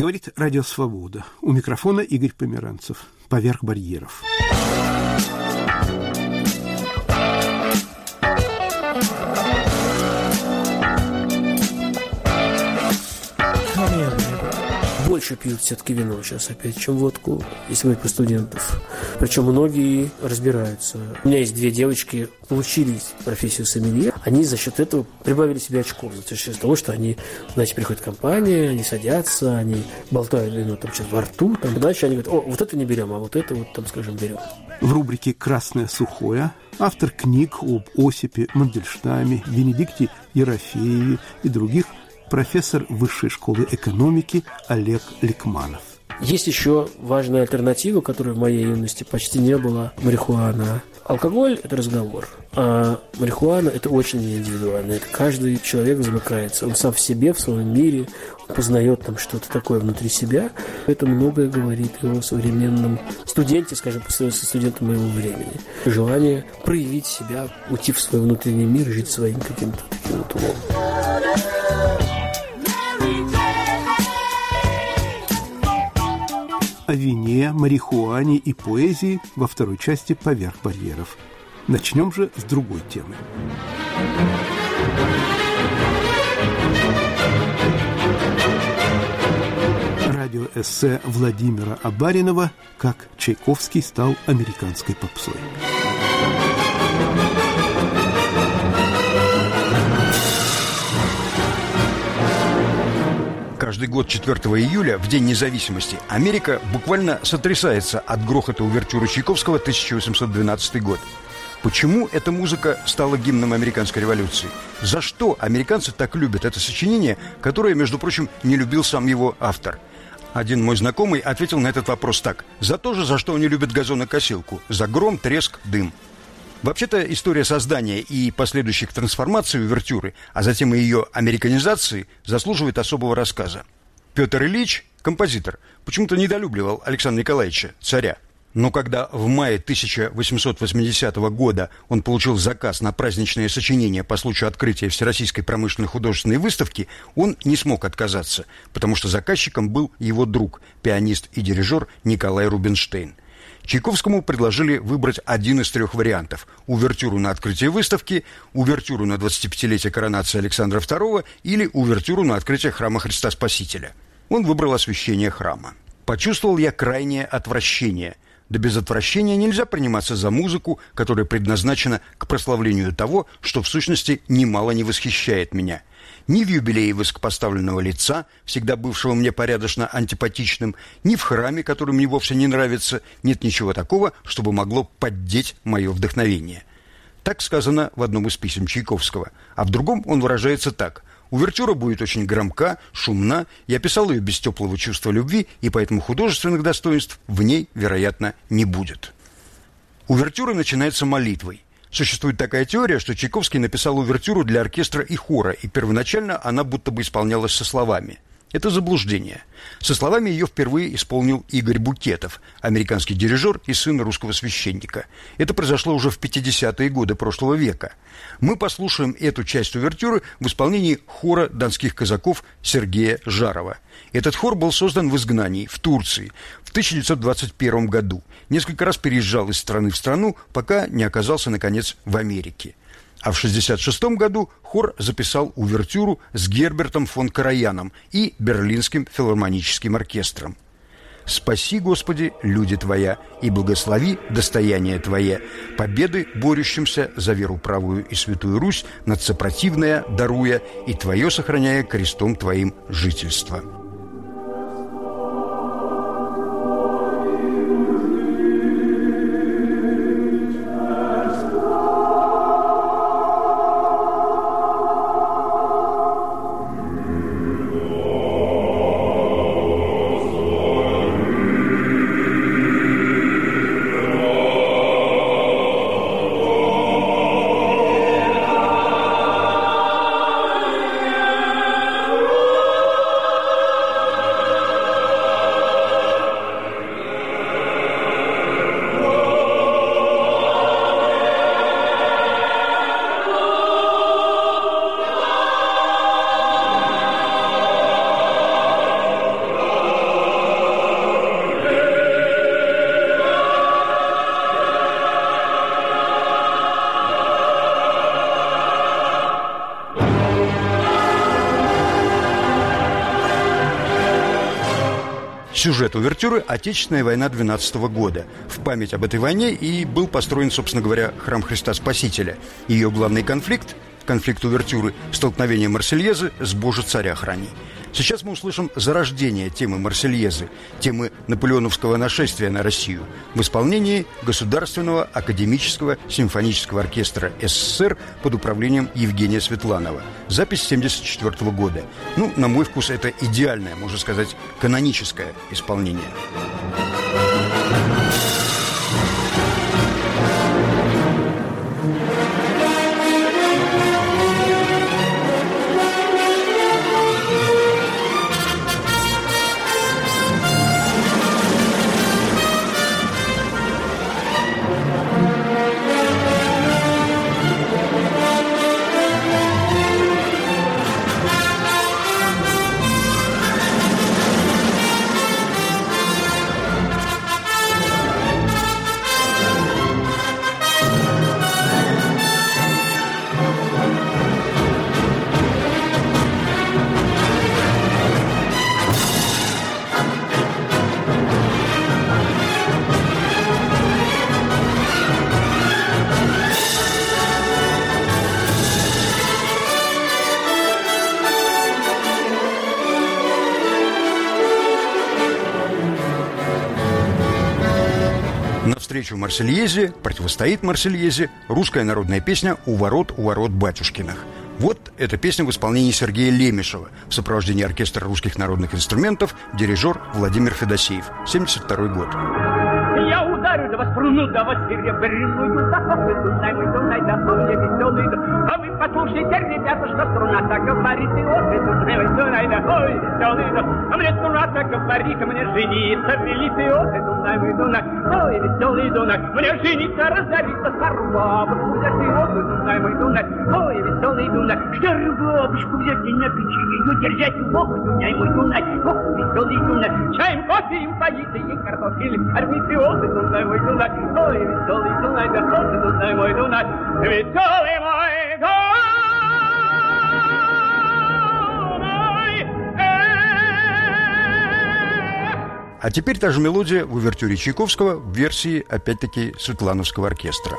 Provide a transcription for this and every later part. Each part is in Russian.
Говорит Радио Свобода. У микрофона Игорь Померанцев. Поверх барьеров. Больше пьют все-таки вино сейчас опять, чем водку, если мы про студентов. Причем многие разбираются. У меня есть две девочки, получили профессию сомелье, они за счет этого прибавили себе очков. За счет того, что они, значит, приходят в компанию, они садятся, они болтают вино там что-то во рту, там, дальше они говорят, о, вот это не берем, а вот это вот, там, скажем, берем. В рубрике «Красное сухое» автор книг об Осипе Мандельштаме, Венедикте Ерофееве и других – профессор Высшей школы экономики Олег Ликманов. Есть еще важная альтернатива, которой в моей юности почти не было – марихуана. Алкоголь – это разговор, а марихуана – это очень индивидуально. Это каждый человек замыкается. Он сам в себе, в своем мире, познает там что-то такое внутри себя. Это многое говорит о современном студенте, скажем, по сравнению со студентом моего времени. Желание проявить себя, уйти в свой внутренний мир, жить своим каким-то таким вот умом. О вине, марихуане и поэзии во второй части «Поверх барьеров». Начнем же с другой темы. Радиоэссе Владимира Абаринова «Как Чайковский стал американской попсой». Каждый год 4 июля, в День независимости, Америка буквально сотрясается от грохота увертюры Чайковского 1812 год. Почему эта музыка стала гимном американской революции? За что американцы так любят это сочинение, которое, между прочим, не любил сам его автор? Один мой знакомый ответил на этот вопрос так. За то же, за что они любят газонокосилку. За гром, треск, дым. Вообще-то история создания и последующих трансформаций увертюры, а затем и ее американизации, заслуживает особого рассказа. Петр Ильич, композитор, почему-то недолюбливал Александра Николаевича, царя. Но когда в мае 1880 года он получил заказ на праздничное сочинение по случаю открытия Всероссийской промышленной художественной выставки, он не смог отказаться, потому что заказчиком был его друг, пианист и дирижер Николай Рубинштейн – Чайковскому предложили выбрать один из трех вариантов – увертюру на открытие выставки, увертюру на 25-летие коронации Александра II или увертюру на открытие храма Христа Спасителя. Он выбрал освящение храма. Почувствовал я крайнее отвращение. Да без отвращения нельзя приниматься за музыку, которая предназначена к прославлению того, что в сущности немало не восхищает меня – ни в юбилее высокопоставленного лица, всегда бывшего мне порядочно антипатичным, ни в храме, который мне вовсе не нравится, нет ничего такого, чтобы могло поддеть мое вдохновение. Так сказано в одном из писем Чайковского, а в другом он выражается так – Увертюра будет очень громка, шумна. Я писал ее без теплого чувства любви, и поэтому художественных достоинств в ней, вероятно, не будет. Увертюра начинается молитвой. Существует такая теория, что Чайковский написал увертюру для оркестра и хора, и первоначально она будто бы исполнялась со словами. Это заблуждение. Со словами ее впервые исполнил Игорь Букетов, американский дирижер и сын русского священника. Это произошло уже в 50-е годы прошлого века. Мы послушаем эту часть увертюры в исполнении хора донских казаков Сергея Жарова. Этот хор был создан в изгнании, в Турции, в 1921 году. Несколько раз переезжал из страны в страну, пока не оказался, наконец, в Америке. А в 1966 году хор записал увертюру с Гербертом фон Караяном и Берлинским филармоническим оркестром. «Спаси, Господи, люди Твоя, и благослови достояние Твое, победы борющимся за веру правую и святую Русь, над сопротивное даруя, и Твое сохраняя крестом Твоим жительство». Сюжет увертюры – Отечественная война 12 года. В память об этой войне и был построен, собственно говоря, храм Христа Спасителя. Ее главный конфликт – конфликт увертюры – столкновение Марсельезы с «Боже, царя храни». Сейчас мы услышим зарождение темы Марсельезы, темы наполеоновского нашествия на Россию в исполнении Государственного академического симфонического оркестра СССР под управлением Евгения Светланова. Запись 1974 года. Ну, на мой вкус, это идеальное, можно сказать, каноническое исполнение. Марсельезе противостоит Марсельезе русская народная песня «У ворот, у ворот батюшкиных». Вот эта песня в исполнении Сергея Лемешева в сопровождении оркестра русских народных инструментов дирижер Владимир Федосеев, 72 год. Вас струну, до вас серебряную, да вы Дунай, мой Дунай, да мне веселый, а вы послушайте, ребята, что струна так говорит, и вот вы Дунай, мой Дунай, да ой, веселый, а мне струна так говорит, мне жениться велит, и вот вы Дунай, мой Дунай, ой, веселый Дунай, мне жениться разориться старого, взять, и вот вы Дунай, мой Дунай, ой, веселый Дунай, старую бабушку взять и на печи, ее держать, ох, Дунай, мой Дунай, ох, веселый Дунай, чаем, кофе им поить, и картофель, кормить, и вот вы Дунай, мой Дунай, ой, веселый Дунай, да Дунай, мой Дунай, веселый мой Дунай, А теперь та же мелодия в увертюре Чайковского в версии, опять-таки, Светлановского оркестра.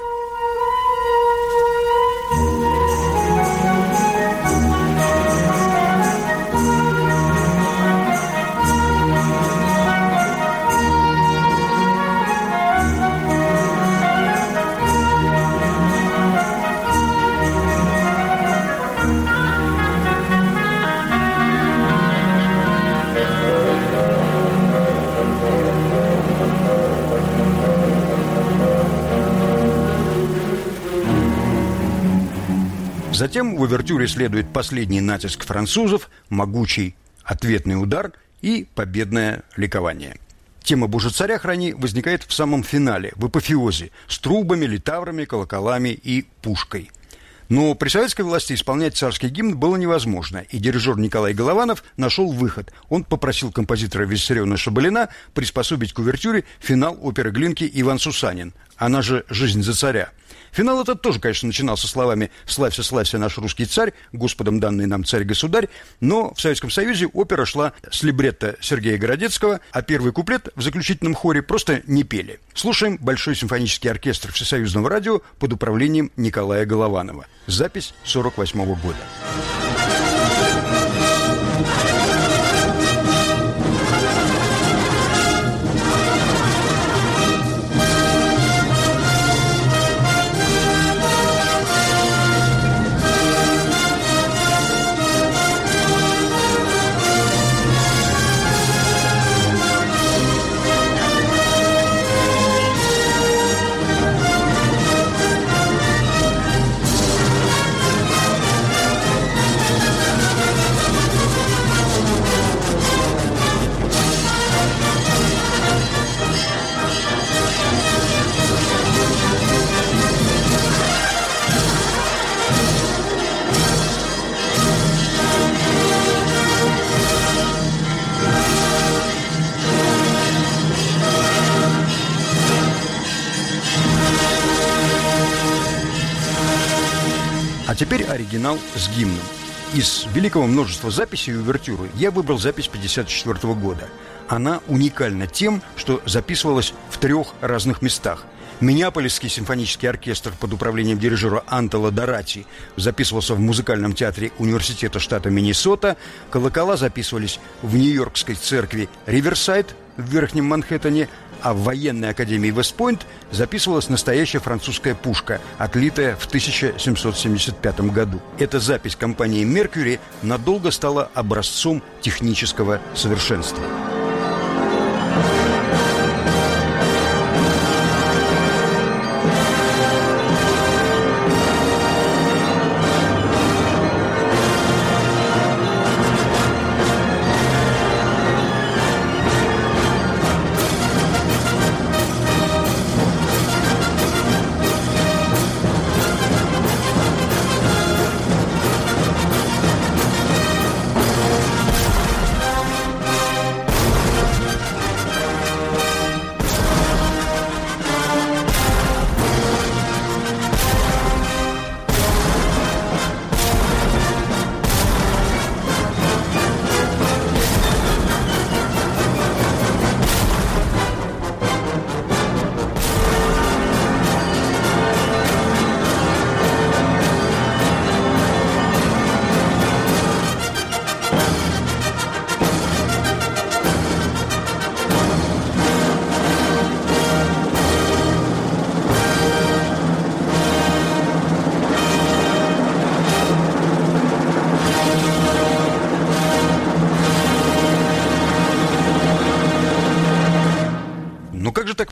Затем в увертюре следует последний натиск французов, могучий ответный удар и победное ликование. Тема «Боже царя храни» возникает в самом финале, в апофеозе, с трубами, литаврами, колоколами и пушкой. Но при советской власти исполнять царский гимн было невозможно, и дирижер Николай Голованов нашел выход. Он попросил композитора Виссариона Шабалина приспособить к увертюре финал оперы Глинки «Иван Сусанин», она же «Жизнь за царя». Финал этот тоже, конечно, начинался словами «Славься, славься, наш русский царь, Господом данный нам царь-государь», но в Советском Союзе опера шла с либретто Сергея Городецкого, а первый куплет в заключительном хоре просто не пели. Слушаем Большой симфонический оркестр Всесоюзного радио под управлением Николая Голованова. Запись 48 года. Теперь оригинал с гимном. Из великого множества записей увертюры я выбрал запись 54 года. Она уникальна тем, что записывалась в трех разных местах. Миннеаполисский симфонический оркестр под управлением дирижера Антола Дорати записывался в музыкальном театре Университета штата Миннесота. Колокола записывались в Нью-Йоркской церкви Риверсайд в Верхнем Манхэттене, а в военной академии Вестпойнт записывалась настоящая французская пушка, отлитая в 1775 году. Эта запись компании «Меркьюри» надолго стала образцом технического совершенства.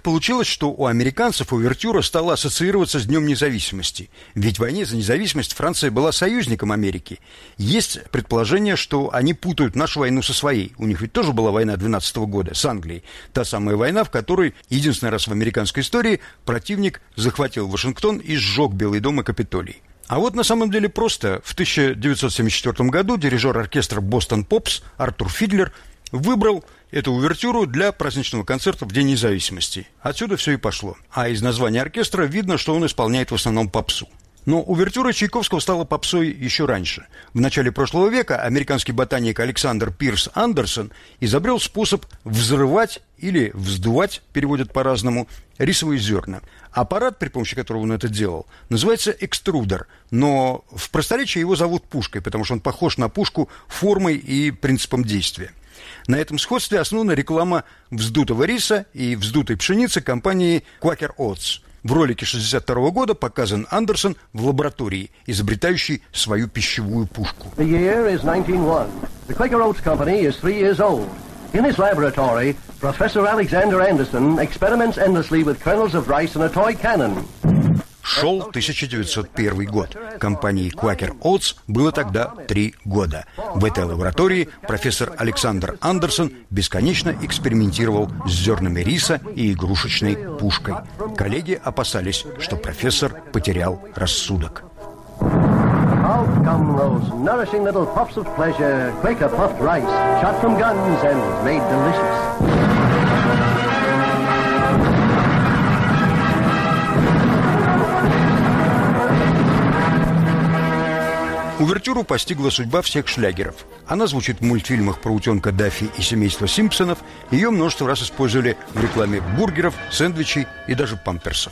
Получилось, что у американцев увертюра стала ассоциироваться с Днем независимости. Ведь в войне за независимость Франция была союзником Америки. Есть предположение, что они путают нашу войну со своей. У них ведь тоже была война 12 -го года с Англией. Та самая война, в которой единственный раз в американской истории противник захватил Вашингтон и сжег Белый дом и Капитолий. А вот на самом деле просто. В 1974 году дирижер оркестра «Бостон Попс» Артур Фидлер выбрал эту увертюру для праздничного концерта в День независимости. Отсюда все и пошло. А из названия оркестра видно, что он исполняет в основном попсу. Но увертюра Чайковского стала попсой еще раньше. В начале прошлого века американский ботаник Александр Пирс Андерсон изобрел способ взрывать или вздувать, переводят по-разному, рисовые зерна. Аппарат, при помощи которого он это делал, называется экструдер, но в просторечии его зовут пушкой, потому что он похож на пушку формой и принципом действия. На этом сходстве основана реклама вздутого риса и вздутой пшеницы компании Quaker Oats. В ролике 1962 года показан Андерсон в лаборатории, изобретающий свою пищевую пушку. The year is 1901. The Quaker Oats Company is three years old. In his laboratory, Professor Alexander Anderson experiments endlessly with kernels of rice and a toy cannon. Шел 1901 год. Компании Quaker Oats было тогда три года. В этой лаборатории профессор Александр Андерсон бесконечно экспериментировал с зернами риса и игрушечной пушкой. Коллеги опасались, что профессор потерял рассудок. Out come those. Увертюру постигла судьба всех шлягеров. Она звучит в мультфильмах про утенка Даффи и семейство Симпсонов. Ее множество раз использовали в рекламе бургеров, сэндвичей и даже памперсов.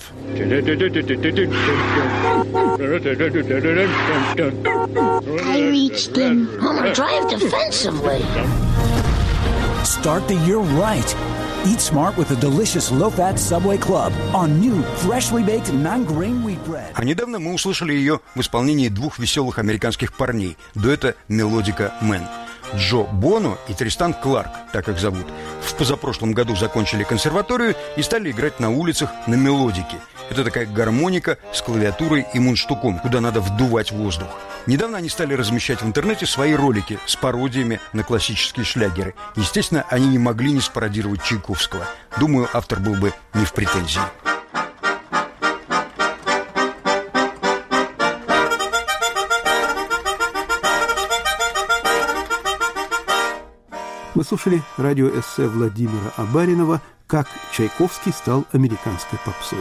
I reached in on a drive defensively. Start the year right. Eat smart with a delicious low-fat Subway Club on new, freshly baked non-grain wheat bread. А недавно мы услышали ее в исполнении двух веселых американских парней, дуэта «Мелодика Мэн». Джо Боно и Тристан Кларк, так их зовут, в позапрошлом году закончили консерваторию и стали играть на улицах на мелодике. Это такая гармоника с клавиатурой и мундштуком, куда надо вдувать воздух. Недавно они стали размещать в интернете свои ролики с пародиями на классические шлягеры. Естественно, они не могли не спародировать Чайковского. Думаю, автор был бы не в претензии. Мы слушали радиоэссе Владимира Абаринова «Как Чайковский стал американской попсой».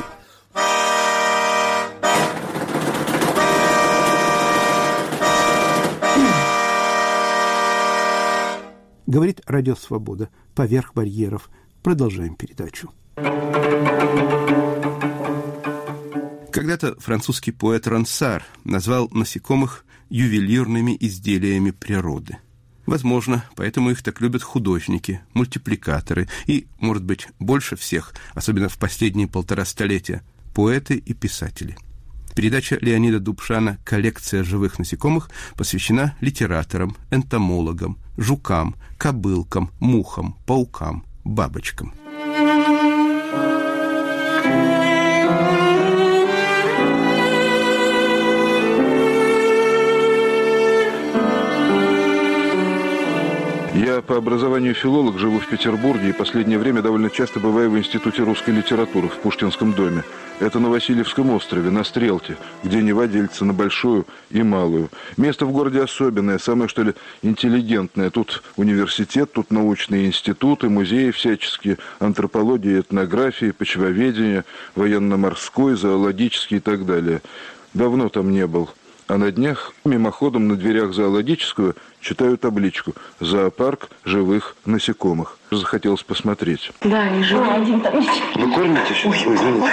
Говорит Радио Свобода. Поверх барьеров. Продолжаем передачу. Когда-то французский поэт Рансар назвал насекомых ювелирными изделиями природы. Возможно, поэтому их так любят художники, мультипликаторы и, может быть, больше всех, особенно в последние полтора столетия, поэты и писатели. Передача Леонида Дубшана «Коллекция живых насекомых» посвящена литераторам, энтомологам, жукам, кобылкам, мухам, паукам, бабочкам – Я по образованию филолог, живу в Петербурге и последнее время довольно часто бываю в Институте русской литературы в Пушкинском доме. Это на Васильевском острове, на Стрелке, где Нева делится на большую и малую. Место в городе особенное, самое что ли интеллигентное. Тут университет, тут научные институты, музеи всяческие, антропология, этнография, почвоведение, военно-морской, зоологический и так далее. Давно там не был. А на днях мимоходом на дверях зоологического читаю табличку «Зоопарк живых насекомых». Захотелось посмотреть. Да, и живу один там. Вы кормите сейчас? Ой, извините.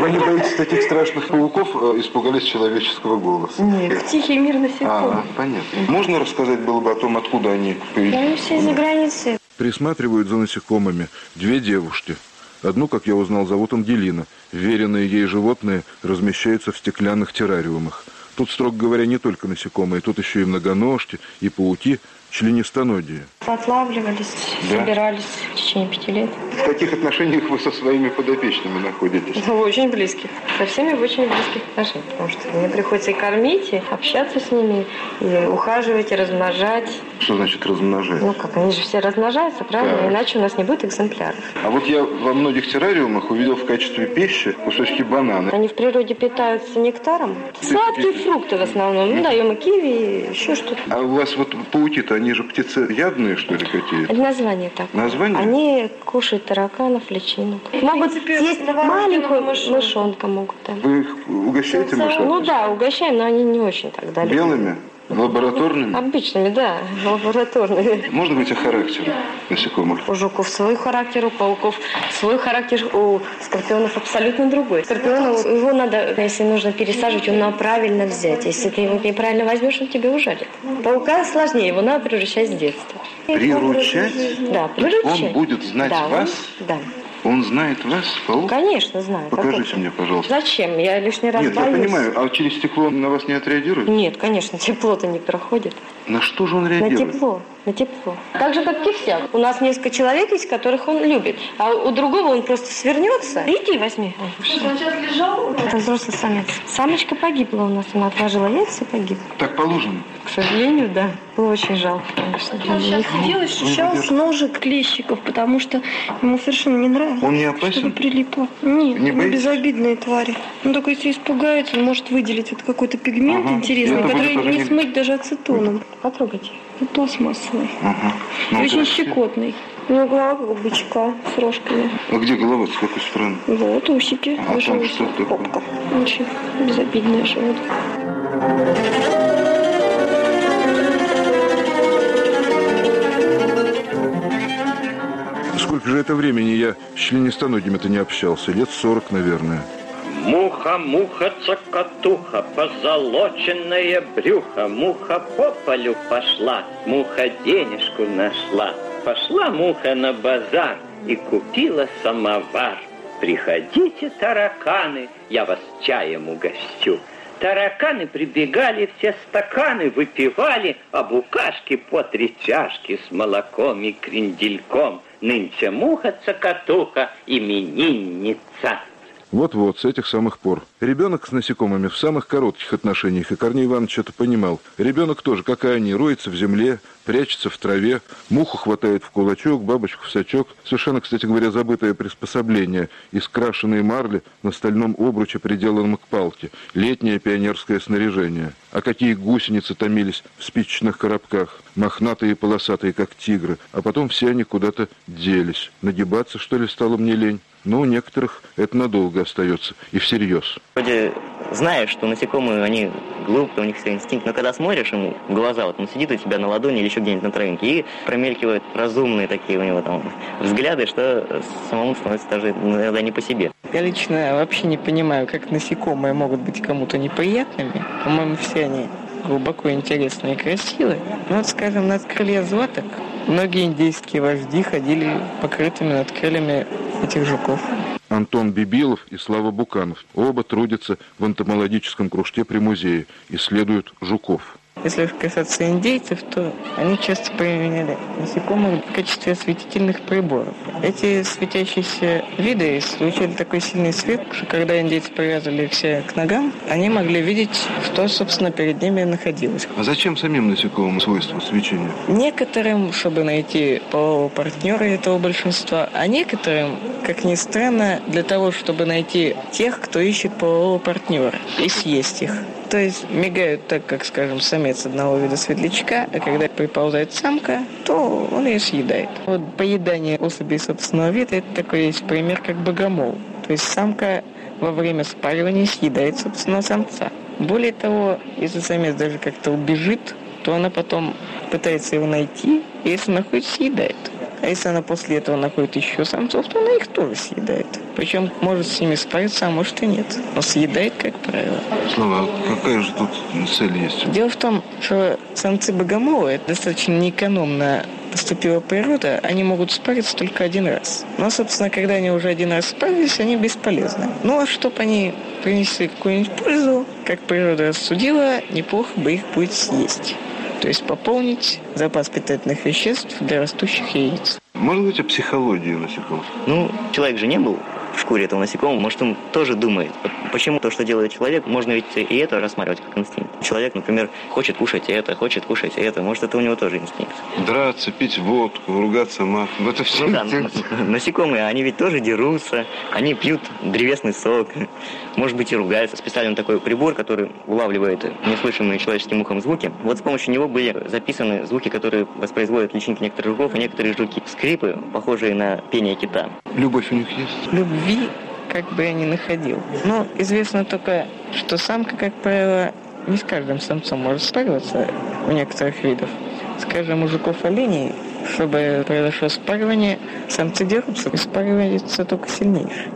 Вы не боитесь таких страшных пауков, а испугались человеческого голоса? Нет, тихий мир насекомых. А, понятно. Можно рассказать было бы о том, откуда они появились? Да, они все из-за границы. Присматривают за насекомыми две девушки – Одну, как я узнал, зовут Ангелина. Веренные ей животные размещаются в стеклянных террариумах. Тут, строго говоря, не только насекомые, тут еще и многоножки, и пауки, членистоногие. Отлавливались, да? собирались в течение пяти лет. В каких отношениях вы со своими подопечными находитесь? Ну, очень близких. Со всеми в очень близких отношениях. Потому что мне приходится и кормить, и общаться с ними, и ухаживать, и размножать. Что значит размножать? Ну как, они же все размножаются, правильно? Да. Иначе у нас не будет экземпляров. А вот я во многих террариумах увидел в качестве пищи кусочки банана. Они в природе питаются нектаром. Сладкие фрукты в основном. Ну, даем и киви, и еще что-то. А у вас вот пауки-то, они же ядные что ли, какие-то? Название так. Название? Они кушают тараканов, личинок. Могут съесть маленькую мышонка могут. Да. Вы их угощаете мышонками? Ну да, угощаем, но они не очень тогда Белыми? Лабораторными? Обычными, да, лабораторными. Можно быть о характере насекомых? У жуков свой характер, у пауков свой характер, у скорпионов абсолютно другой. Скорпиона, его надо, если нужно пересаживать, его надо правильно взять. Если ты его неправильно возьмешь, он тебе ужалит. Паука сложнее, его надо приручать с детства. Приручать? Да, приручать. Он будет знать да, вас? Он, да. Он знает вас, паук? Конечно, знаю. Покажите мне, пожалуйста. Зачем? Я лишний раз Нет, боюсь. я понимаю. А через стекло на вас не отреагирует? Нет, конечно, тепло-то не проходит. На что же он реагирует? На тепло, на тепло. Так же, как кисяк. У нас несколько человек есть, которых он любит. А у другого он просто свернется. Иди, возьми. Что, он сейчас лежал? Это взрослый самец. Самочка погибла у нас. Она отложила яйца и погибла. Так положено? К сожалению, да. Было очень жалко, конечно. Он сейчас сидел и ощущал с ножек клещиков, потому что ему совершенно не нравится. Он не опасен? Чтобы прилипло. Нет, не они безобидные твари. Ну, только если испугается, он может выделить вот какой-то пигмент Ага. интересный, И который не- смыть даже ацетоном. Потрогайте. Пластмассовый. Ага. Ну, Очень красиво. щекотный. У него голова как у бычка с рожками. А где голова? С какой стороны? Вот, усики. А Выше там что такое? Попка. Очень безобидное животное. Сколько же это времени я с членистоногими-то не общался? Лет сорок, наверное. Муха, муха, цокотуха, позолоченное брюхо, муха по полю пошла, муха денежку нашла. Пошла муха на базар и купила самовар. Приходите, тараканы, я вас чаем угощу. Тараканы прибегали, все стаканы выпивали, а букашки по три чашки с молоком и крендельком. Нынче муха-цокотуха, именинница. Вот-вот, с этих самых пор. Ребенок с насекомыми в самых коротких отношениях, и Корней Иванович это понимал. Ребенок тоже, как и они, роется в земле, прячется в траве, муху хватает в кулачок, бабочку в сачок. Совершенно, кстати говоря, забытое приспособление из крашеной марли на стальном обруче, приделанном к палке. Летнее пионерское снаряжение. А какие гусеницы томились в спичечных коробках, мохнатые и полосатые, как тигры. А потом все они куда-то делись. Нагибаться, что ли, стало мне лень? Но у некоторых это надолго остается, и всерьез. Вроде знаешь, что насекомые, они глупые, у них все инстинкт, но когда смотришь ему в глаза, вот он сидит у тебя на ладони или еще где-нибудь на травинке, и промелькивают разумные такие у него там взгляды, что самому становится даже иногда не по себе. Я лично вообще не понимаю, как насекомые могут быть кому-то неприятными. По-моему, все они глубоко интересные и красивые. Ну вот, скажем, над крылья златок многие индейские вожди ходили покрытыми над крыльями этих жуков. Антон Бибилов и Слава Буканов. Оба трудятся в энтомологическом кружке при музее, исследуют жуков. Если касаться индейцев, то они часто применяли насекомых в качестве осветительных приборов. Эти светящиеся виды излучали такой сильный свет, что когда индейцы привязывали все к ногам, они могли видеть, что, собственно, перед ними находилось. А зачем самим насекомым свойства свечения? Некоторым, чтобы найти полового партнера этого большинства, а некоторым, как ни странно, для того, чтобы найти тех, кто ищет полового партнера и съесть их. То есть мигают так, как, скажем, самец одного вида светлячка, а когда приползает самка, то он ее съедает. Вот поедание особей собственного вида – это такой есть пример, как богомол. То есть самка во время спаривания съедает собственного самца. Более того, если самец даже как-то убежит, то она потом пытается его найти, и если находит, съедает. А если она после этого находит еще самцов, то она их тоже съедает. Причем может с ними справиться, а может и нет. Но съедает, как правило. Слава, а какая же тут цель есть? Дело в том, что самцы богомола это достаточно неэкономно поступила природа, они могут спариться только один раз. Но, собственно, когда они уже один раз спарились, они бесполезны. Ну, а чтобы они принесли какую-нибудь пользу, как природа рассудила, неплохо бы их будет съесть. То есть пополнить запас питательных веществ для растущих яиц. Может быть, о психологии насекомых? Ну, человек же не был в шкуре этого насекомого, может, он тоже думает, почему то, что делает человек, можно ведь и это рассматривать как инстинкт. Человек, например, хочет кушать это, хочет кушать это, может, это у него тоже инстинкт. Драться, пить водку, ругаться матом, это все ну, да, насекомые, они ведь тоже дерутся, они пьют древесный сок, может быть, и ругаются. Специально такой прибор, который улавливает неслышимые человеческим ухом звуки. Вот с помощью него были записаны звуки, которые воспроизводят личинки некоторых жуков и некоторые жуки. Скрипы, похожие на пение кита. Любовь у них есть? Любви как бы я не находил. Но известно только, что самка, как правило, не с каждым самцом может спариваться у некоторых видов. Скажем, у жуков оленей, чтобы произошло спаривание, самцы дерутся и спариваются только сильнейшие.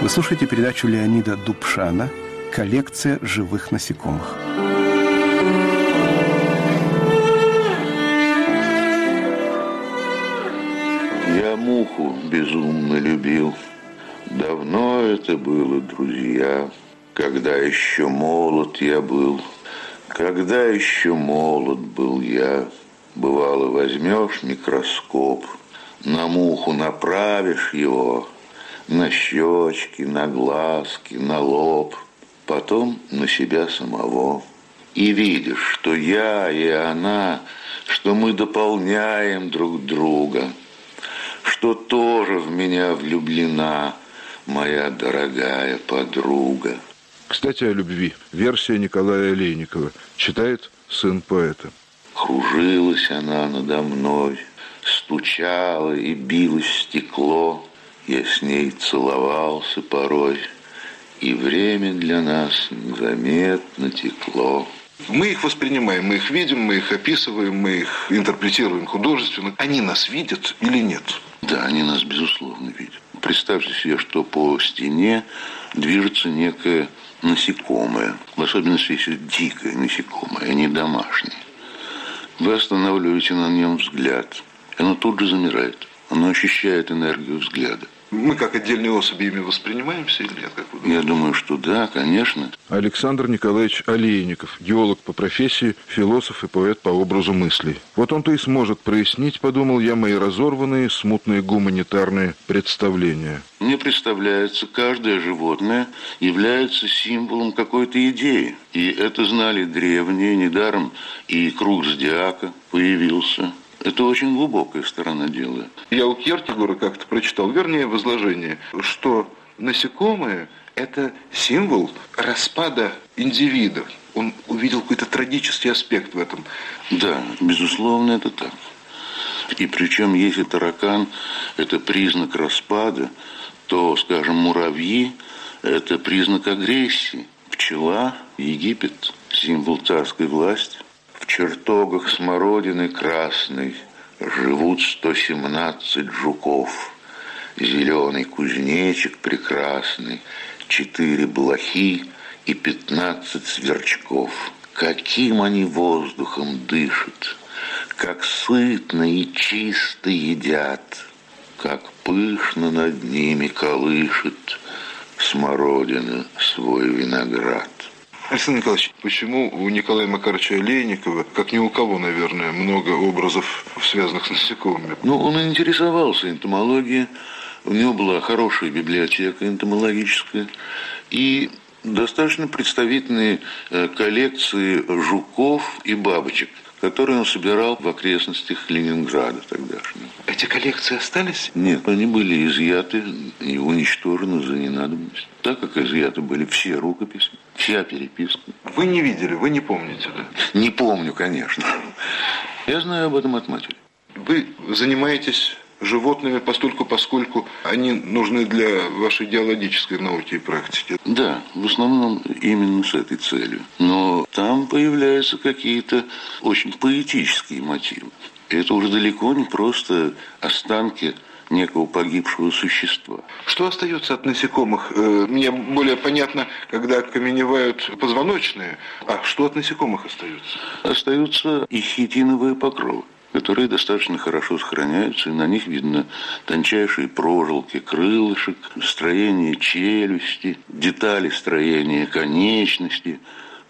Вы слушаете передачу Леонида Дубшана «Коллекция живых насекомых». Я муху безумно любил. Давно это было, друзья, когда еще молод я был. Когда еще молод был я, бывало, возьмешь микроскоп, на муху направишь его, на щечки, на глазки, на лоб, потом на себя самого. И видишь, что я и она, что мы дополняем друг друга, что тоже в меня влюблена моя дорогая подруга. Кстати, о любви. Версия Николая Олейникова. Читает сын поэта. Кружилась она надо мной, стучала и билась в стекло, я с ней целовался порой, и время для нас заметно текло. Мы их воспринимаем, мы их видим, мы их описываем, мы их интерпретируем художественно. Они нас видят или нет? Да, они нас, безусловно, видят. Представьте себе, что по стене движется некое насекомое, в особенности, если дикое насекомое, а не домашнее. Вы останавливаете на нем взгляд, и оно тут же замирает. Оно ощущает энергию взгляда. Мы как отдельные особи ими воспринимаемся или нет? Как вы Я думаю, что да, конечно. Александр Николаевич Олейников, геолог по профессии, философ и поэт по образу мыслей. Вот он-то и сможет прояснить, подумал я, мои разорванные, смутные гуманитарные представления. Мне представляется, каждое животное является символом какой-то идеи. И это знали древние, недаром и круг зодиака появился – это очень глубокая сторона дела. Я у Кертигора как-то прочитал, вернее, возложение, что насекомые – это символ распада индивида. Он увидел какой-то трагический аспект в этом. Да, безусловно, это так. И причем, если таракан – это признак распада, то, скажем, муравьи – это признак агрессии. Пчела, Египет – символ царской власти. В чертогах смородины красной живут 117 жуков. Зеленый кузнечик прекрасный, четыре блохи и пятнадцать сверчков. Каким они воздухом дышат, как сытно и чисто едят, как пышно над ними колышет смородина свой виноград. Александр Николаевич, почему у Николая Макаровича Олейникова, как ни у кого, наверное, много образов, связанных с насекомыми? Ну, он интересовался энтомологией, у него была хорошая библиотека энтомологическая, и достаточно представительные э, коллекции жуков и бабочек – которые он собирал в окрестностях Ленинграда тогдашнего. Эти коллекции остались? Нет, они были изъяты и уничтожены за ненадобность. Так как изъяты были все рукописи, вся переписка. Вы не видели, вы не помните, да? Не помню, конечно. Я знаю об этом от матери. Вы занимаетесь животными, постольку поскольку они нужны для вашей геологической науки и практики. Да, в основном именно с этой целью. Но там появляются какие-то очень поэтические мотивы. Это уже далеко не просто останки некого погибшего существа. Что остается от насекомых? Э, мне более понятно, когда каменевают позвоночные, а что от насекомых остается? Остаются и хитиновые покровы которые достаточно хорошо сохраняются, и на них видно тончайшие прожилки крылышек, строение челюсти, детали строения конечности.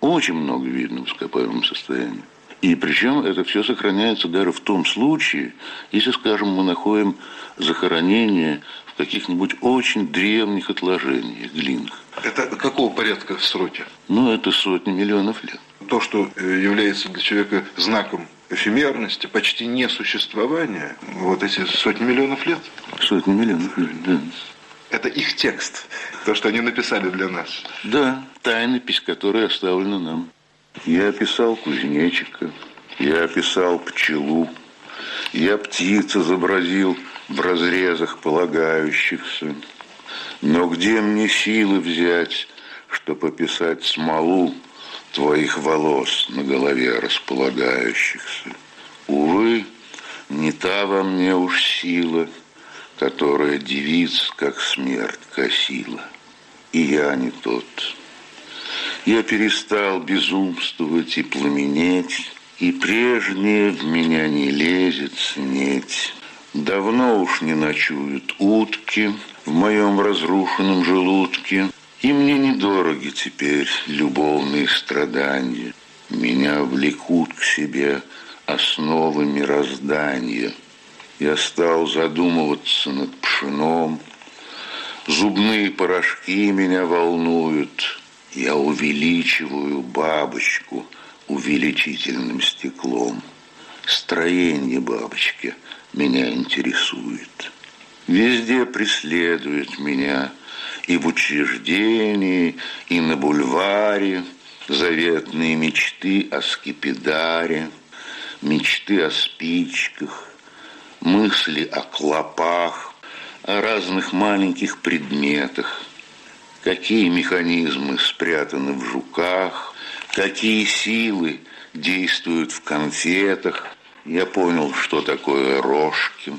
Очень много видно в ископаемом состоянии. И причем это все сохраняется даже в том случае, если, скажем, мы находим захоронение в каких-нибудь очень древних отложениях глинных. Это какого порядка сроки? Ну, это сотни миллионов лет. То, что э, является для человека знаком эфемерности, почти несуществования, вот эти сотни миллионов лет. Сотни миллионов лет, да. Это их текст, то, что они написали для нас. Да, тайнопись, которая оставлена нам. Я описал кузнечика, я описал пчелу, я птиц изобразил в разрезах полагающихся. Но где мне силы взять, чтобы описать смолу, твоих волос на голове располагающихся. Увы, не та во мне уж сила, которая девиц, как смерть, косила. И я не тот. Я перестал безумствовать и пламенеть, и прежнее в меня не лезет снеть. Давно уж не ночуют утки в моем разрушенном желудке, и мне недороги теперь любовные страдания. Меня влекут к себе основы мироздания. Я стал задумываться над пшеном. Зубные порошки меня волнуют. Я увеличиваю бабочку увеличительным стеклом. Строение бабочки меня интересует. Везде преследует меня – и в учреждении, и на бульваре, заветные мечты о скипидаре, мечты о спичках, мысли о клопах, о разных маленьких предметах, какие механизмы спрятаны в жуках, какие силы действуют в конфетах. Я понял, что такое рожки,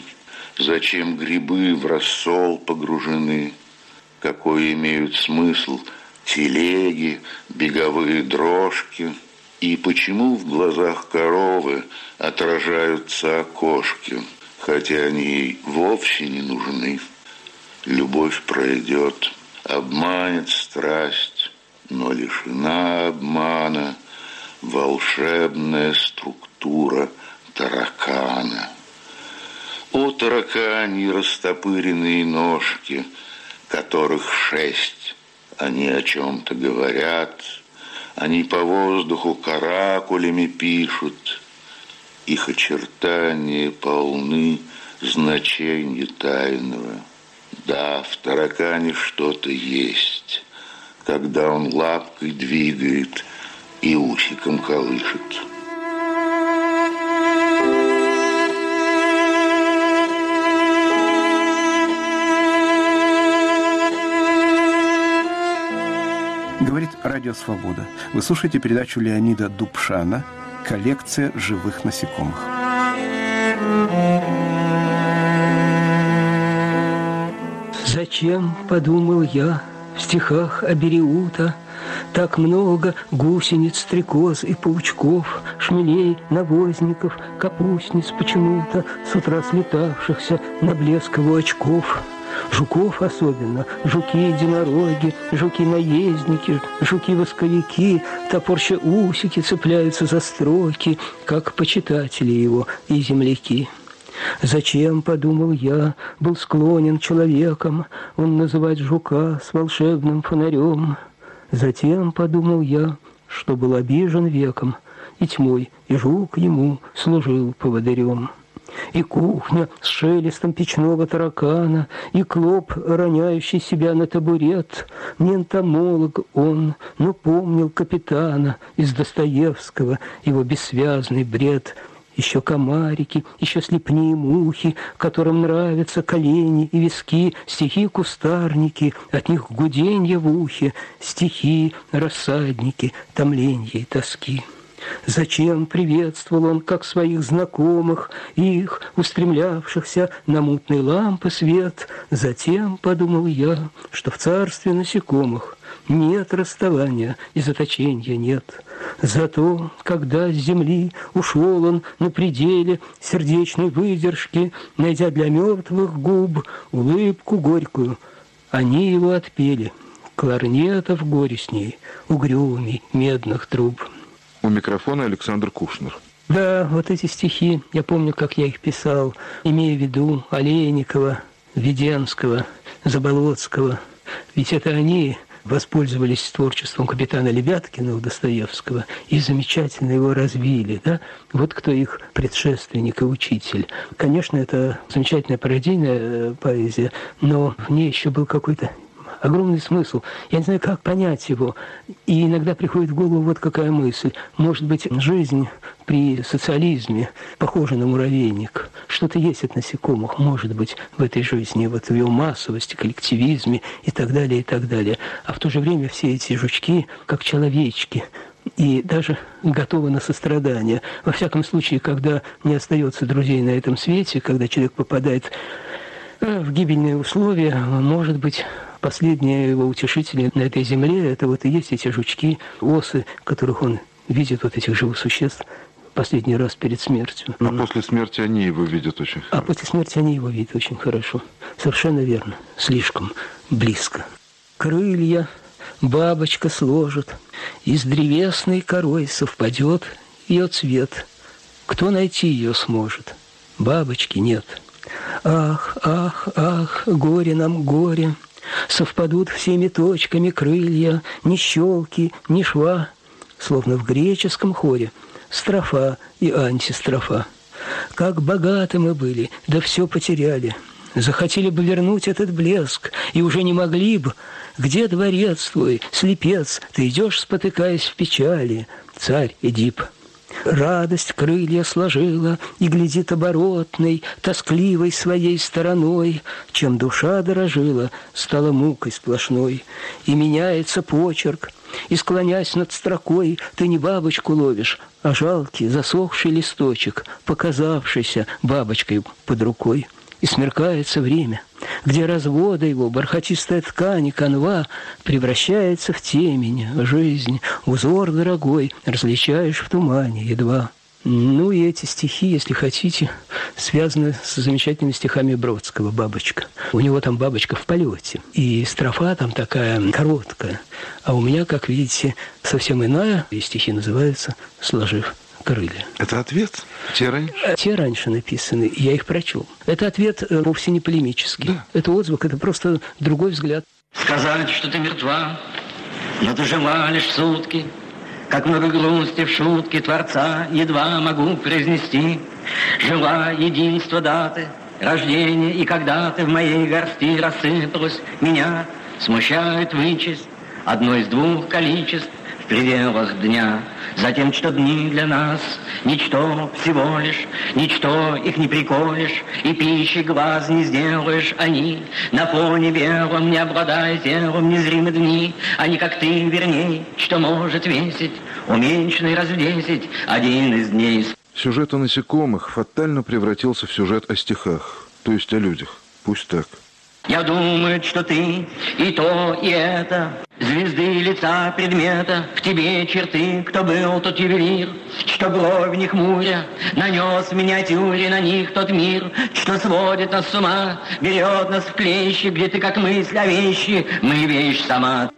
зачем грибы в рассол погружены – какой имеют смысл телеги, беговые дрожки, и почему в глазах коровы отражаются окошки, хотя они ей вовсе не нужны. Любовь пройдет, обманет страсть, но лишена обмана волшебная структура таракана. О, таракани, растопыренные ножки – которых шесть. Они о чем-то говорят, они по воздуху каракулями пишут. Их очертания полны значения тайного. Да, в таракане что-то есть. Когда он лапкой двигает и усиком колышет. Говорит Радио Свобода. Вы слушаете передачу Леонида Дубшана «Коллекция живых насекомых». Зачем, подумал я, в стихах Абериута так много гусениц, стрекоз и паучков, шмелей, навозников, капустниц почему-то с утра слетавшихся на блеск его очков – жуков особенно, жуки-единороги, жуки-наездники, жуки-восковики, топорща усики цепляются за строки, как почитатели его и земляки. Зачем, подумал я, был склонен человеком он называть жука с волшебным фонарем? Затем, подумал я, что был обижен веком, и тьмой, и жук ему служил поводырем и кухня с шелестом печного таракана, и клоп, роняющий себя на табурет. Не энтомолог он, но помнил капитана из Достоевского, его бессвязный бред — еще комарики, еще слепные мухи, которым нравятся колени и виски, стихи кустарники, от них гуденье в ухе, стихи рассадники, томленья и тоски. Зачем приветствовал он, как своих знакомых, их, устремлявшихся на мутной лампы свет? Затем, подумал я, что в царстве насекомых нет расставания и заточения нет. Зато, когда с земли ушел он на пределе сердечной выдержки, найдя для мертвых губ улыбку горькую, они его отпели. Кларнетов горе с ней, угрюмей медных труб. У микрофона Александр Кушнер. Да, вот эти стихи, я помню, как я их писал, имея в виду Олейникова, Веденского, Заболоцкого. Ведь это они воспользовались творчеством капитана Лебяткина у Достоевского и замечательно его развили. Да? Вот кто их предшественник и учитель. Конечно, это замечательная пародийная э, поэзия, но в ней еще был какой-то огромный смысл. Я не знаю, как понять его. И иногда приходит в голову вот какая мысль. Может быть, жизнь при социализме похожа на муравейник. Что-то есть от насекомых, может быть, в этой жизни, вот в ее массовости, коллективизме и так далее, и так далее. А в то же время все эти жучки, как человечки, и даже готовы на сострадание. Во всяком случае, когда не остается друзей на этом свете, когда человек попадает э, в гибельные условия, может быть, последние его утешители на этой земле, это вот и есть эти жучки, осы, которых он видит, вот этих живых существ, последний раз перед смертью. А после смерти они его видят очень хорошо. А после смерти они его видят очень хорошо. Совершенно верно. Слишком близко. Крылья бабочка сложит, из древесной корой совпадет ее цвет. Кто найти ее сможет? Бабочки нет. Ах, ах, ах, горе нам, горе, Совпадут всеми точками крылья, ни щелки, ни шва, словно в греческом хоре, строфа и антистрофа. Как богаты мы были, да все потеряли. Захотели бы вернуть этот блеск, и уже не могли бы. Где дворец твой, слепец, ты идешь, спотыкаясь в печали, царь Эдип? Радость крылья сложила и глядит оборотной, тоскливой своей стороной. Чем душа дорожила, стала мукой сплошной. И меняется почерк, и, склонясь над строкой, ты не бабочку ловишь, а жалкий засохший листочек, показавшийся бабочкой под рукой и смеркается время, где развода его, бархатистая ткань и канва превращается в темень, жизнь, узор дорогой, различаешь в тумане едва. Ну и эти стихи, если хотите, связаны с замечательными стихами Бродского «Бабочка». У него там «Бабочка в полете». И строфа там такая короткая. А у меня, как видите, совсем иная. И стихи называются «Сложив крылья. Это ответ? Те раньше? Те раньше написаны, я их прочел. Это ответ э, вовсе не полемический. Да. Это отзвук, это просто другой взгляд. Сказать, что ты мертва, но ты жива лишь сутки, как много грусти в шутке Творца едва могу произнести. Жива единство даты, рождения, и когда ты в моей горсти рассыпалась, меня смущает вычесть одно из двух количеств в пределах дня. Затем, что дни для нас ничто всего лишь, ничто их не приколешь, и пищи глаз не сделаешь они. На фоне белом, не обладая телом, незримы дни, они как ты, верней, что может весить, уменьшенный раз в десять, один из дней. Сюжет о насекомых фатально превратился в сюжет о стихах, то есть о людях. Пусть так. Я думаю, что ты и то, и это Звезды лица предмета В тебе черты, кто был тот ювелир Что бровь не хмуря Нанес в миниатюре на них тот мир Что сводит нас с ума Берет нас в клещи Где ты как мысль о вещи Мы вещь сама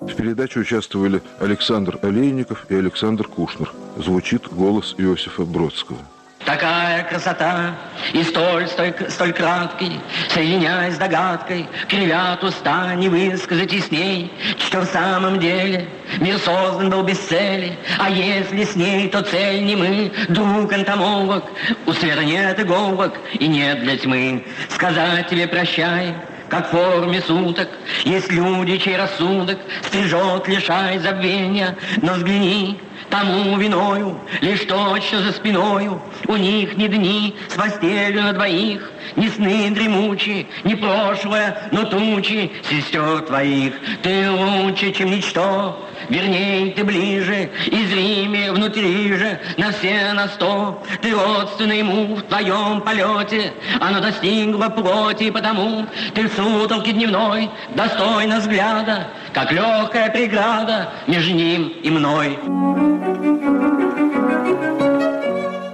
В передаче участвовали Александр Олейников и Александр Кушнер. Звучит голос Иосифа Бродского. Такая красота и столь, столь, столь краткий, Соединяясь с догадкой, кривят уста, не высказать ясней, Что в самом деле мир создан был без цели, А если с ней, то цель не мы, друг энтомолог, У света нет иголок и нет для тьмы. Сказать тебе прощай, как в форме суток. Есть люди, чей рассудок стрижет, лишает забвения, но взгляни, Тому виною лишь то, что за спиною У них не дни с постелью на двоих, Ни сны дремучие, ни прошлое, но тучи Сестер твоих. Ты лучше, чем ничто, Верней, ты ближе, и зримее внутри же, на все на сто. Ты родственный ему в твоем полете, оно достигло плоти, потому ты в сутолке дневной достойна взгляда, как легкая преграда между ним и мной.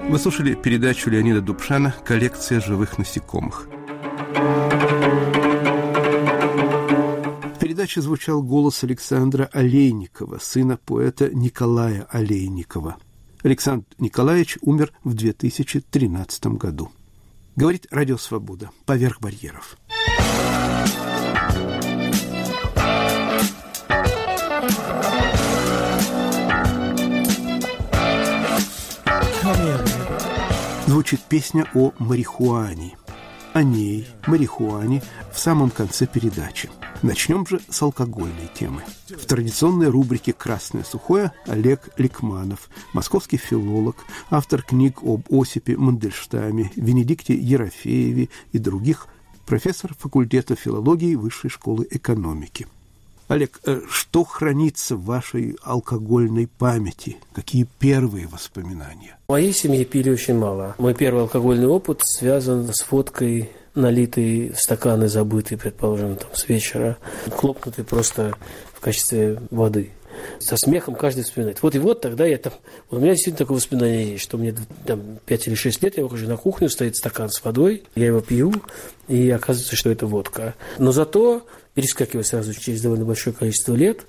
Вы слушали передачу Леонида Дубшана «Коллекция живых насекомых». В передаче звучал голос Александра Олейникова, сына поэта Николая Олейникова. Александр Николаевич умер в 2013 году. Говорит Радио Свобода. Поверх барьеров. Звучит песня о марихуане. О ней, марихуане, в самом конце передачи. Начнем же с алкогольной темы. В традиционной рубрике «Красное сухое» Олег Ликманов, московский филолог, автор книг об Осипе Мандельштаме, Венедикте Ерофееве и других, профессор факультета филологии Высшей школы экономики. Олег, э, что хранится в вашей алкогольной памяти? Какие первые воспоминания? В моей семье пили очень мало. Мой первый алкогольный опыт связан с водкой налитый в стаканы, забытый, предположим, там, с вечера, хлопнутый просто в качестве воды. Со смехом каждый вспоминает. Вот и вот тогда я там... Вот у меня действительно такое воспоминание есть, что мне там 5 или 6 лет, я выхожу на кухню, стоит стакан с водой, я его пью, и оказывается, что это водка. Но зато, перескакивая сразу через довольно большое количество лет,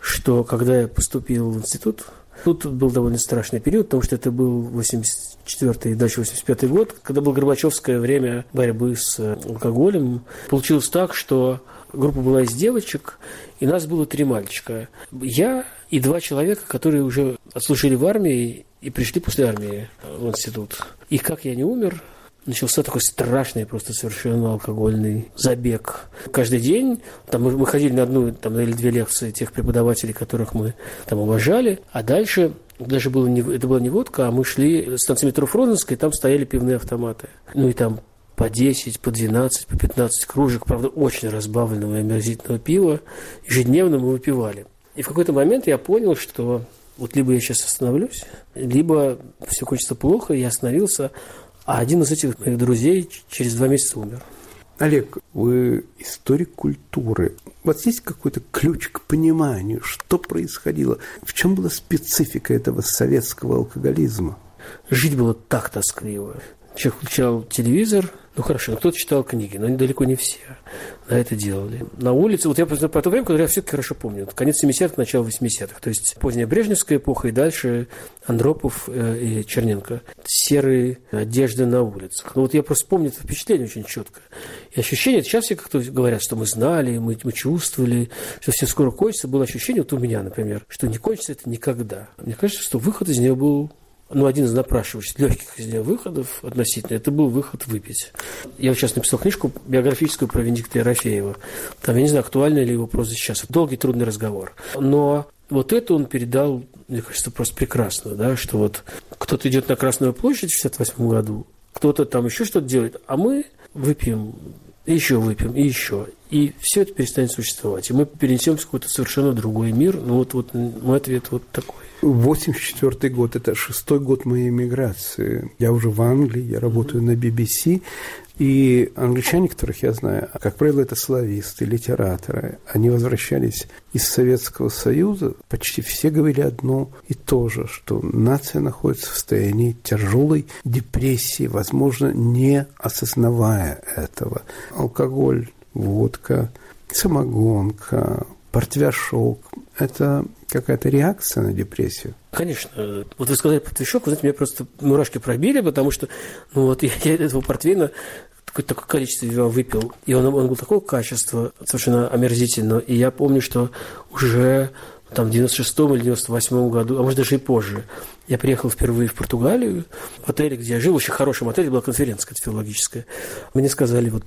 что когда я поступил в институт, Тут был довольно страшный период, потому что это был 84 и дальше 85 год, когда было Горбачевское время борьбы с э, алкоголем. Получилось так, что группа была из девочек, и нас было три мальчика. Я и два человека, которые уже отслужили в армии и пришли после армии в институт. И как я не умер, начался такой страшный просто совершенно алкогольный забег. Каждый день там мы, ходили на одну там, или две лекции тех преподавателей, которых мы там уважали, а дальше даже было не, это была не водка, а мы шли с станции метро Фрунзенской, там стояли пивные автоматы. Ну и там по 10, по 12, по 15 кружек, правда, очень разбавленного и омерзительного пива ежедневно мы выпивали. И в какой-то момент я понял, что вот либо я сейчас остановлюсь, либо все кончится плохо, я остановился, а один из этих моих друзей через два месяца умер. Олег, вы историк культуры. У вас есть какой-то ключ к пониманию, что происходило? В чем была специфика этого советского алкоголизма? Жить было так тоскливо. Человек включал телевизор, ну хорошо, кто-то читал книги, но далеко не все на это делали. На улице, вот я по то время, которое я все-таки хорошо помню, конец 70-х, начало 80-х, то есть поздняя Брежневская эпоха и дальше Андропов э, и Черненко. Серые одежды на улицах. Ну вот я просто помню это впечатление очень четко. И ощущение, сейчас все как-то говорят, что мы знали, мы, мы чувствовали, что все скоро кончится. Было ощущение, вот у меня, например, что не кончится это никогда. Мне кажется, что выход из нее был ну, один из напрашивающихся легких из него выходов относительно, это был выход выпить. Я сейчас написал книжку биографическую про Венедикта Ерофеева. Там, я не знаю, актуально ли его проза сейчас. Долгий, трудный разговор. Но вот это он передал, мне кажется, просто прекрасно, да, что вот кто-то идет на Красную площадь в 68 году, кто-то там еще что-то делает, а мы выпьем, и еще выпьем, и еще. И все это перестанет существовать. И мы перенесемся в какой-то совершенно другой мир. Ну вот, вот мой ответ вот такой. 84 год – это шестой год моей эмиграции. Я уже в Англии, я работаю на BBC. И англичане, которых я знаю, как правило, это слависты, литераторы, они возвращались из Советского Союза, почти все говорили одно и то же, что нация находится в состоянии тяжелой депрессии, возможно, не осознавая этого. Алкоголь, водка, самогонка, портвяшок – это какая-то реакция на депрессию? Конечно. Вот вы сказали портвяшок, вы знаете, меня просто мурашки пробили, потому что ну вот я, я этого портвейна какое-то такое количество выпил, и он, он был такого качества, совершенно омерзительного. И я помню, что уже там в 96-м или 98-м году, а может даже и позже, я приехал впервые в Португалию, в отеле, где я жил, очень хорошем отеле, была конференция филологическая. Мне сказали, вот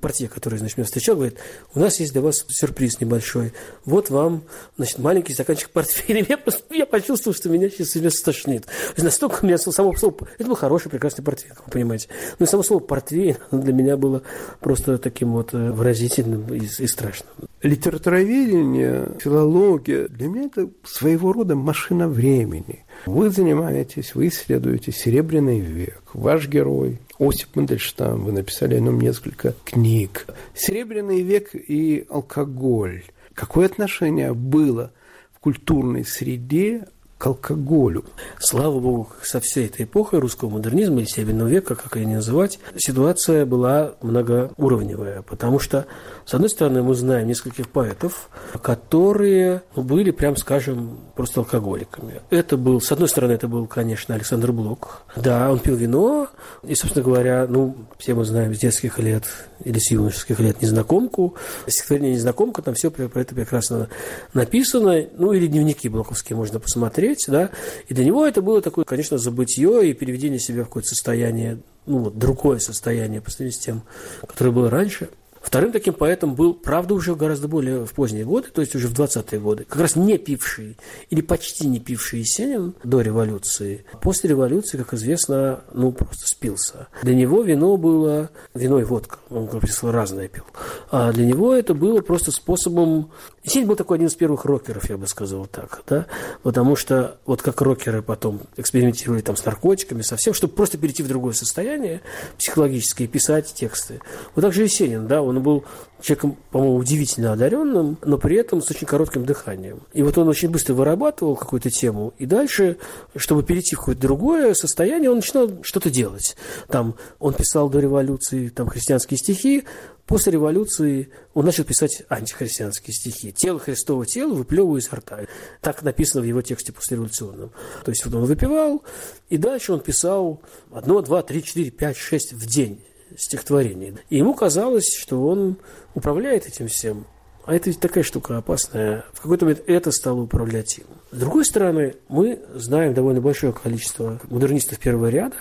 партия, который, значит, меня встречал, говорит, у нас есть для вас сюрприз небольшой. Вот вам, значит, маленький стаканчик портфеля. Я, я почувствовал, что меня сейчас себя стошнит. Настолько меня само слово... Это был хороший, прекрасный портфель, как вы понимаете. Но само слово портфель для меня было просто таким вот э, выразительным и, и страшным. Литературоведение, филология, для меня это своего рода машина времени – вы занимаетесь, вы исследуете Серебряный век. Ваш герой Осип Мандельштам, вы написали о нем несколько книг. Серебряный век и алкоголь. Какое отношение было в культурной среде к алкоголю. Слава богу, со всей этой эпохой русского модернизма или Серебряного века, как ее не называть, ситуация была многоуровневая, потому что, с одной стороны, мы знаем нескольких поэтов, которые были, прям скажем, просто алкоголиками. Это был, с одной стороны, это был, конечно, Александр Блок. Да, он пил вино, и, собственно говоря, ну, все мы знаем с детских лет или с юношеских лет «Незнакомку». Стихотворение «Незнакомка», там все про это прекрасно написано. Ну, или дневники блоковские можно посмотреть, да. И для него это было такое, конечно, забытье и переведение себя в какое-то состояние, ну, вот, другое состояние по сравнению с тем, которое было раньше – Вторым таким поэтом был, правда, уже гораздо более в поздние годы, то есть уже в 20-е годы, как раз не пивший или почти не пивший Есенин до революции. После революции, как известно, ну, просто спился. Для него вино было, вино и водка, он, как писал, разное пил. А для него это было просто способом... Есенин был такой один из первых рокеров, я бы сказал так, да, потому что вот как рокеры потом экспериментировали там с наркотиками, со всем, чтобы просто перейти в другое состояние психологическое и писать тексты. Вот так же Есенин, да, он был человеком, по-моему, удивительно одаренным, но при этом с очень коротким дыханием. И вот он очень быстро вырабатывал какую-то тему, и дальше, чтобы перейти в какое-то другое состояние, он начинал что-то делать. Там он писал до революции там, христианские стихи, После революции он начал писать антихристианские стихи. «Тело Христово тело выплевываю из рта». Так написано в его тексте послереволюционном. То есть вот он выпивал, и дальше он писал одно, два, три, четыре, пять, шесть в день стихотворений. И ему казалось, что он управляет этим всем. А это ведь такая штука опасная. В какой-то момент это стало управлять им. С другой стороны, мы знаем довольно большое количество модернистов первого ряда,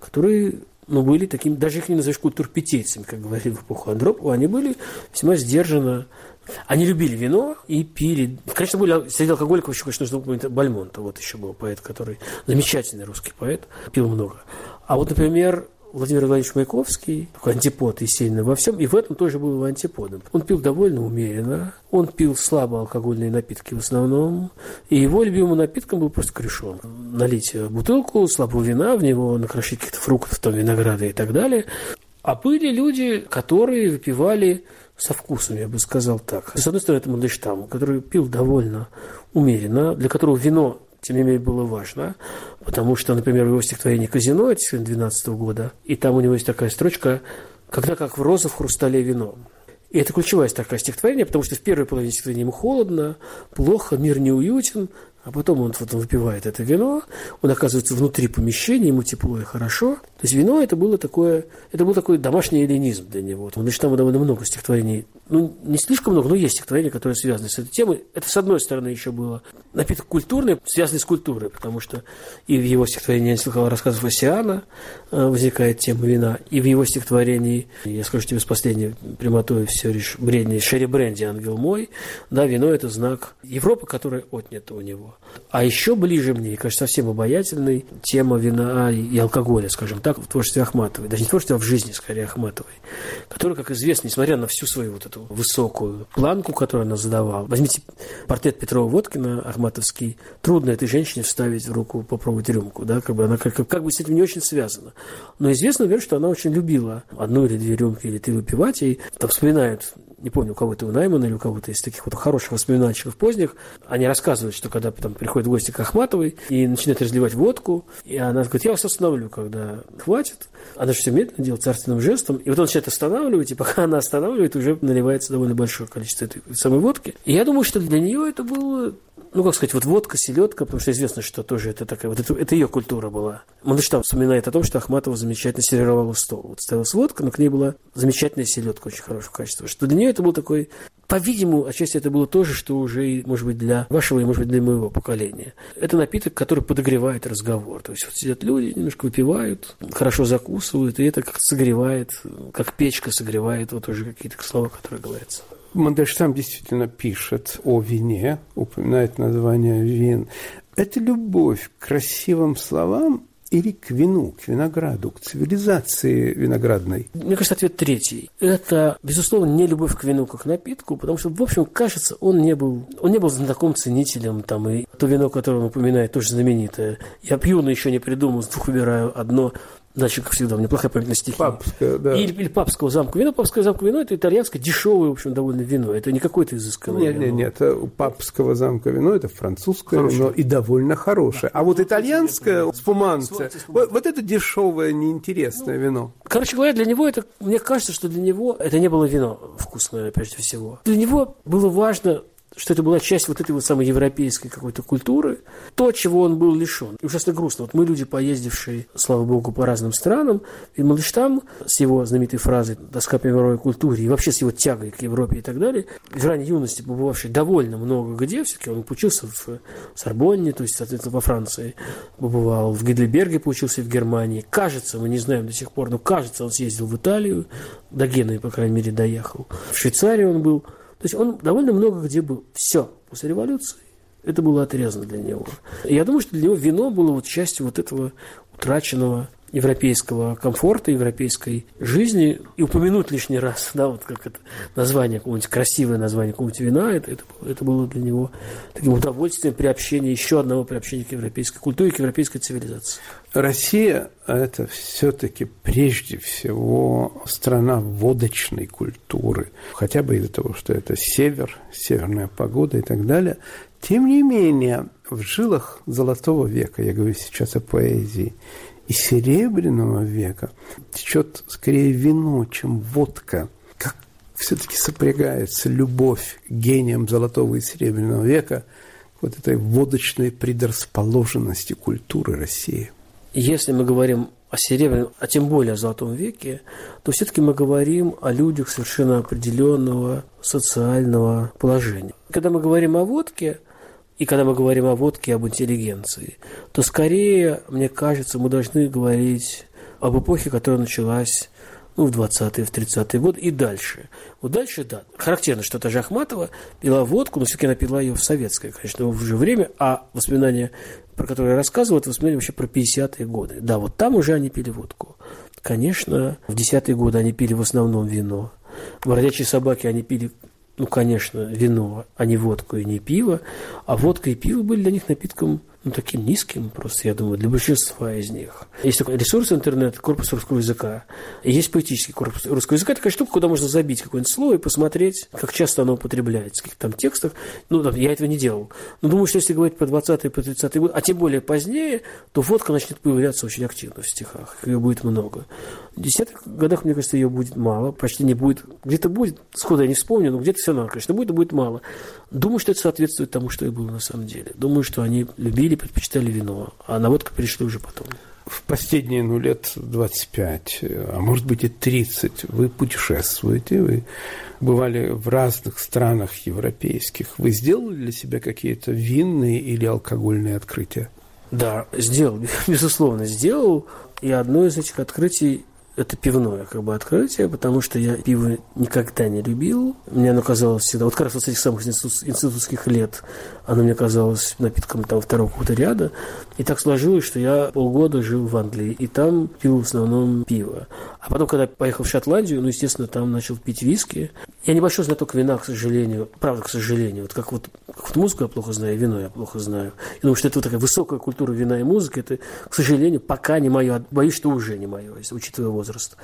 которые ну, были такими, даже их не назовешь культурпетейцами, как говорили в эпоху Андропова, они были весьма сдержанно они любили вино и пили. Конечно, были среди алкоголиков еще, конечно, нужно упомянуть Бальмонта. Вот еще был поэт, который замечательный русский поэт, пил много. А вот, например, Владимир Владимирович Маяковский, такой антипод Есенина во всем, и в этом тоже был антиподом. Он пил довольно умеренно, он пил слабо алкогольные напитки в основном, и его любимым напитком был просто крюшон. Налить бутылку слабого вина, в него накрошить каких-то фруктов, там, винограда и так далее. А были люди, которые выпивали со вкусом, я бы сказал так. С одной стороны, это Мандельштам, который пил довольно умеренно, для которого вино тем не менее, было важно, потому что, например, в его стихотворении «Казино» 2012 года, и там у него есть такая строчка «Когда как в розу в хрустале вино». И это ключевая такая стихотворение, потому что в первой половине стихотворения ему холодно, плохо, мир неуютен, а потом он, вот, он выпивает это вино, он оказывается внутри помещения, ему тепло и хорошо. Есть вино это было такое, это был такой домашний эллинизм для него. Значит, там довольно много стихотворений, ну, не слишком много, но есть стихотворения, которые связаны с этой темой. Это, с одной стороны, еще было напиток культурный, связанный с культурой, потому что и в его стихотворении я слыхал рассказов Осиана э, возникает тема вина, и в его стихотворении, я скажу тебе с последней прямотой все лишь бредни, Шерри Бренди, ангел мой, да, вино – это знак Европы, которая отнята у него. А еще ближе мне, кажется, совсем обаятельной тема вина и алкоголя, скажем так, в творчестве Ахматовой. Даже не в творчестве, а в жизни, скорее, Ахматовой. Которая, как известно, несмотря на всю свою вот эту высокую планку, которую она задавала. Возьмите портрет Петрова Водкина, Ахматовский. Трудно этой женщине вставить в руку попробовать рюмку. Да? Как бы она как, как бы с этим не очень связана. Но известно, например, что она очень любила одну или две рюмки или три выпивать. И там вспоминают не помню, у кого-то у Наймана или у кого-то из таких вот хороших воспоминательщиков поздних, они рассказывают, что когда там приходят гости к Ахматовой и начинают разливать водку, и она говорит, я вас остановлю, когда хватит. Она же все медленно делает царственным жестом, и вот он начинает останавливать, и пока она останавливает, уже наливается довольно большое количество этой самой водки. И я думаю, что для нее это было ну, как сказать, вот водка, селедка, потому что известно, что тоже это такая, вот это, это ее культура была. Мандельштам вспоминает о том, что Ахматова замечательно сервировала стол. Вот ставилась водка, но к ней была замечательная селедка очень хорошего качества. Что для нее это был такой, по-видимому, отчасти это было тоже, что уже, может быть, для вашего и, может быть, для моего поколения. Это напиток, который подогревает разговор. То есть вот сидят люди, немножко выпивают, хорошо закусывают, и это как согревает, как печка согревает вот уже какие-то слова, которые говорятся. Мандельштам действительно пишет о вине, упоминает название вин. Это любовь к красивым словам или к вину, к винограду, к цивилизации виноградной? Мне кажется, ответ третий. Это, безусловно, не любовь к вину как напитку, потому что, в общем, кажется, он не был, он не был знаком ценителем, там, и то вино, которое он упоминает, тоже знаменитое. Я пью, но еще не придумал, с двух выбираю одно – Значит, как всегда, у меня плохая память на стихи. Папское, да. Или, или папского замка вино. Папское замка вино – это итальянское, дешевое, в общем, довольно вино. Это не какое-то изысканное Нет, нет, нет. У папского замка вино – это французское Хорошее. вино и довольно хорошее. А вот итальянское, спуманце, вот, вот это дешевое, неинтересное ну, вино. Короче говоря, для него это, мне кажется, что для него это не было вино вкусное, прежде всего. Для него было важно что это была часть вот этой вот самой европейской какой-то культуры, то, чего он был лишен. И ужасно грустно. Вот мы люди, поездившие, слава богу, по разным странам, и Мандельштам с его знаменитой фразой «доска по мировой культуре» и вообще с его тягой к Европе и так далее, в ранней юности побывавший довольно много где, все-таки он учился в Сорбонне, то есть, соответственно, во Франции, побывал в Гейдельберге, поучился в Германии. Кажется, мы не знаем до сих пор, но кажется, он съездил в Италию, до Гены, по крайней мере, доехал. В Швейцарии он был – то есть он довольно много где был. Все. После революции это было отрезано для него. Я думаю, что для него вино было вот частью вот этого утраченного европейского комфорта, европейской жизни, и упомянуть лишний раз, да, вот как это название, какое-нибудь красивое название какого-нибудь вина, это, это, это было для него таким удовольствием приобщения, еще одного приобщения к европейской культуре, к европейской цивилизации. Россия – это все-таки прежде всего страна водочной культуры, хотя бы из-за того, что это север, северная погода и так далее. Тем не менее, в жилах Золотого века, я говорю сейчас о поэзии, и Серебряного века течет скорее вино, чем водка. Как все-таки сопрягается любовь к гениям Золотого и Серебряного века вот этой водочной предрасположенности культуры России. Если мы говорим о серебряном, а тем более о золотом веке, то все-таки мы говорим о людях совершенно определенного социального положения. Когда мы говорим о водке, и когда мы говорим о водке, об интеллигенции, то скорее, мне кажется, мы должны говорить об эпохе, которая началась ну, в 20-е, в 30-е годы и дальше. Вот дальше, да. Характерно, что та же Ахматова пила водку, но все-таки она пила ее в советское, конечно, уже время, а воспоминания, про которые я рассказывал, это воспоминания вообще про 50-е годы. Да, вот там уже они пили водку. Конечно, в 10-е годы они пили в основном вино. Бродячие собаки они пили ну, конечно, вино, а не водку и не пиво. А водка и пиво были для них напитком ну, таким низким просто, я думаю, для большинства из них. Есть такой ресурс интернет, корпус русского языка. И есть поэтический корпус русского языка. Такая штука, куда можно забить какое-нибудь слово и посмотреть, как часто оно употребляется, в каких там текстах. Ну, там, я этого не делал. Но думаю, что если говорить по 20 по 30 год, а тем более позднее, то фотка начнет появляться очень активно в стихах. Ее будет много. В десятых годах, мне кажется, ее будет мало, почти не будет. Где-то будет, сходу я не вспомню, но где-то все равно, конечно, будет, будет мало. Думаю, что это соответствует тому, что и было на самом деле. Думаю, что они любили, предпочитали вино, а на водку перешли уже потом. В последние, ну, лет 25, а может быть и 30, вы путешествуете, вы бывали в разных странах европейских. Вы сделали для себя какие-то винные или алкогольные открытия? Да, сделал, безусловно, сделал. И одно из этих открытий это пивное как бы открытие, потому что я пиво никогда не любил. Мне оно казалось всегда, вот как раз вот с этих самых институтских лет, оно мне казалось напитком там второго какого-то ряда. И так сложилось, что я полгода жил в Англии, и там пил в основном пиво. А потом, когда поехал в Шотландию, ну, естественно, там начал пить виски. Я небольшой знаток вина, к сожалению. Правда, к сожалению. Вот как вот, как вот музыку я плохо знаю, вино я плохо знаю. И думаю, что это вот такая высокая культура вина и музыки, это, к сожалению, пока не мое. Боюсь, что уже не мое, учитывая возраст.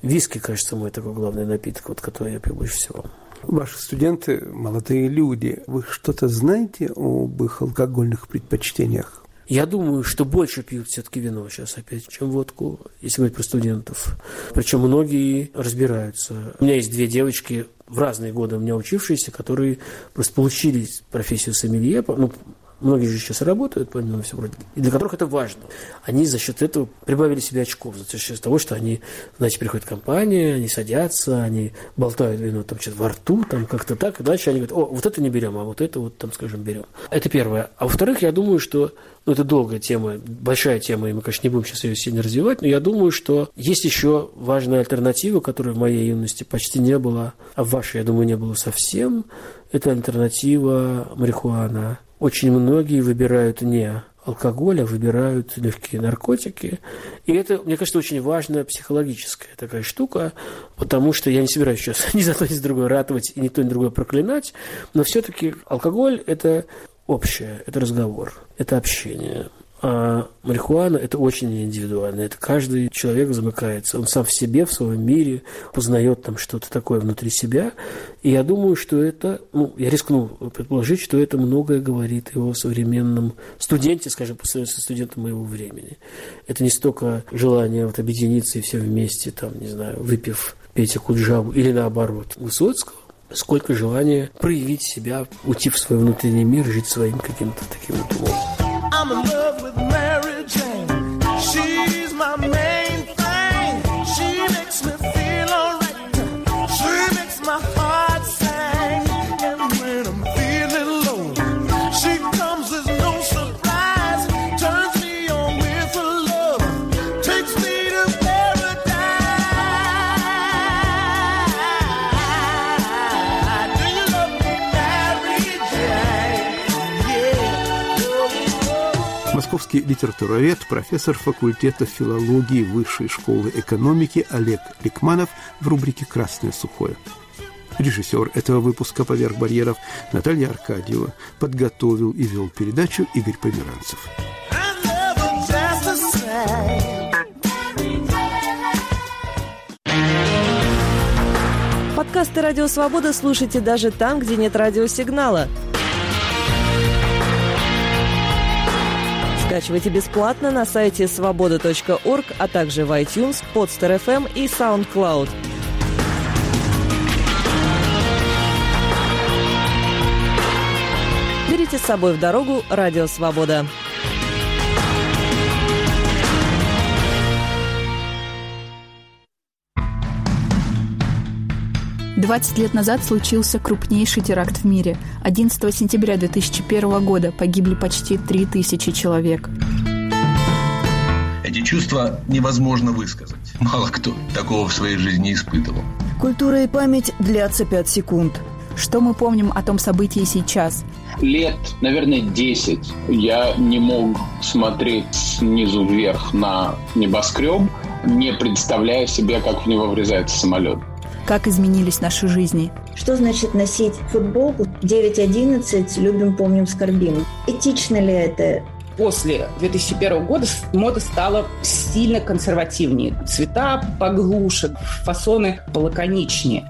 Виски, кажется, мой такой главный напиток, вот, который я пью больше всего. Ваши студенты, молодые люди, вы что-то знаете об их алкогольных предпочтениях? Я думаю, что больше пьют все-таки вино сейчас опять, чем водку, если говорить про студентов. Причем многие разбираются. У меня есть две девочки в разные годы у меня учившиеся, которые просто получили профессию сомелье, ну, многие же сейчас работают, помимо всего прочего, и для которых это важно. Они за счет этого прибавили себе очков, за счет того, что они, значит, приходят в компанию, они садятся, они болтают вино там что-то во рту, там как-то так, и дальше они говорят, о, вот это не берем, а вот это вот там, скажем, берем. Это первое. А во-вторых, я думаю, что ну, это долгая тема, большая тема, и мы, конечно, не будем сейчас ее сильно развивать, но я думаю, что есть еще важная альтернатива, которой в моей юности почти не было, а в вашей, я думаю, не было совсем. Это альтернатива марихуана. Очень многие выбирают не алкоголь, а выбирают легкие наркотики. И это, мне кажется, очень важная психологическая такая штука, потому что я не собираюсь сейчас ни за то, ни за другое ратовать и ни то, ни другое проклинать, но все-таки алкоголь – это общее, это разговор, это общение. А марихуана – это очень индивидуально. Это каждый человек замыкается. Он сам в себе, в своем мире, познает там что-то такое внутри себя. И я думаю, что это, ну, я рискну предположить, что это многое говорит о современном студенте, скажем, по сравнению со студентом моего времени. Это не столько желание вот объединиться и все вместе, там, не знаю, выпив Петя Куджаву или наоборот Высоцкого, сколько желания проявить себя, уйти в свой внутренний мир, жить своим каким-то таким вот умом. I'm in love with Московский литературовед, профессор факультета филологии Высшей школы экономики Олег Ликманов в рубрике «Красное сухое». Режиссер этого выпуска «Поверх барьеров» Наталья Аркадьева подготовил и вел передачу Игорь Померанцев. Подкасты «Радио Свобода» слушайте даже там, где нет радиосигнала. Скачивайте бесплатно на сайте свобода.орг, а также в iTunes, Podster.fm и SoundCloud. Берите с собой в дорогу «Радио Свобода». 20 лет назад случился крупнейший теракт в мире. 11 сентября 2001 года погибли почти 3000 человек. Эти чувства невозможно высказать. Мало кто такого в своей жизни испытывал. Культура и память длятся 5 секунд. Что мы помним о том событии сейчас? Лет, наверное, 10 я не мог смотреть снизу вверх на небоскреб, не представляя себе, как в него врезается самолет. Как изменились наши жизни? Что значит носить футболку 9.11 «Любим, помним, скорбим»? Этично ли это? после 2001 года мода стала сильно консервативнее. Цвета поглуше, фасоны полаконичнее.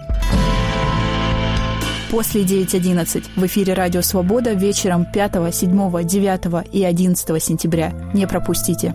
После 9.11 в эфире «Радио Свобода» вечером 5, 7, 9 и 11 сентября. Не пропустите.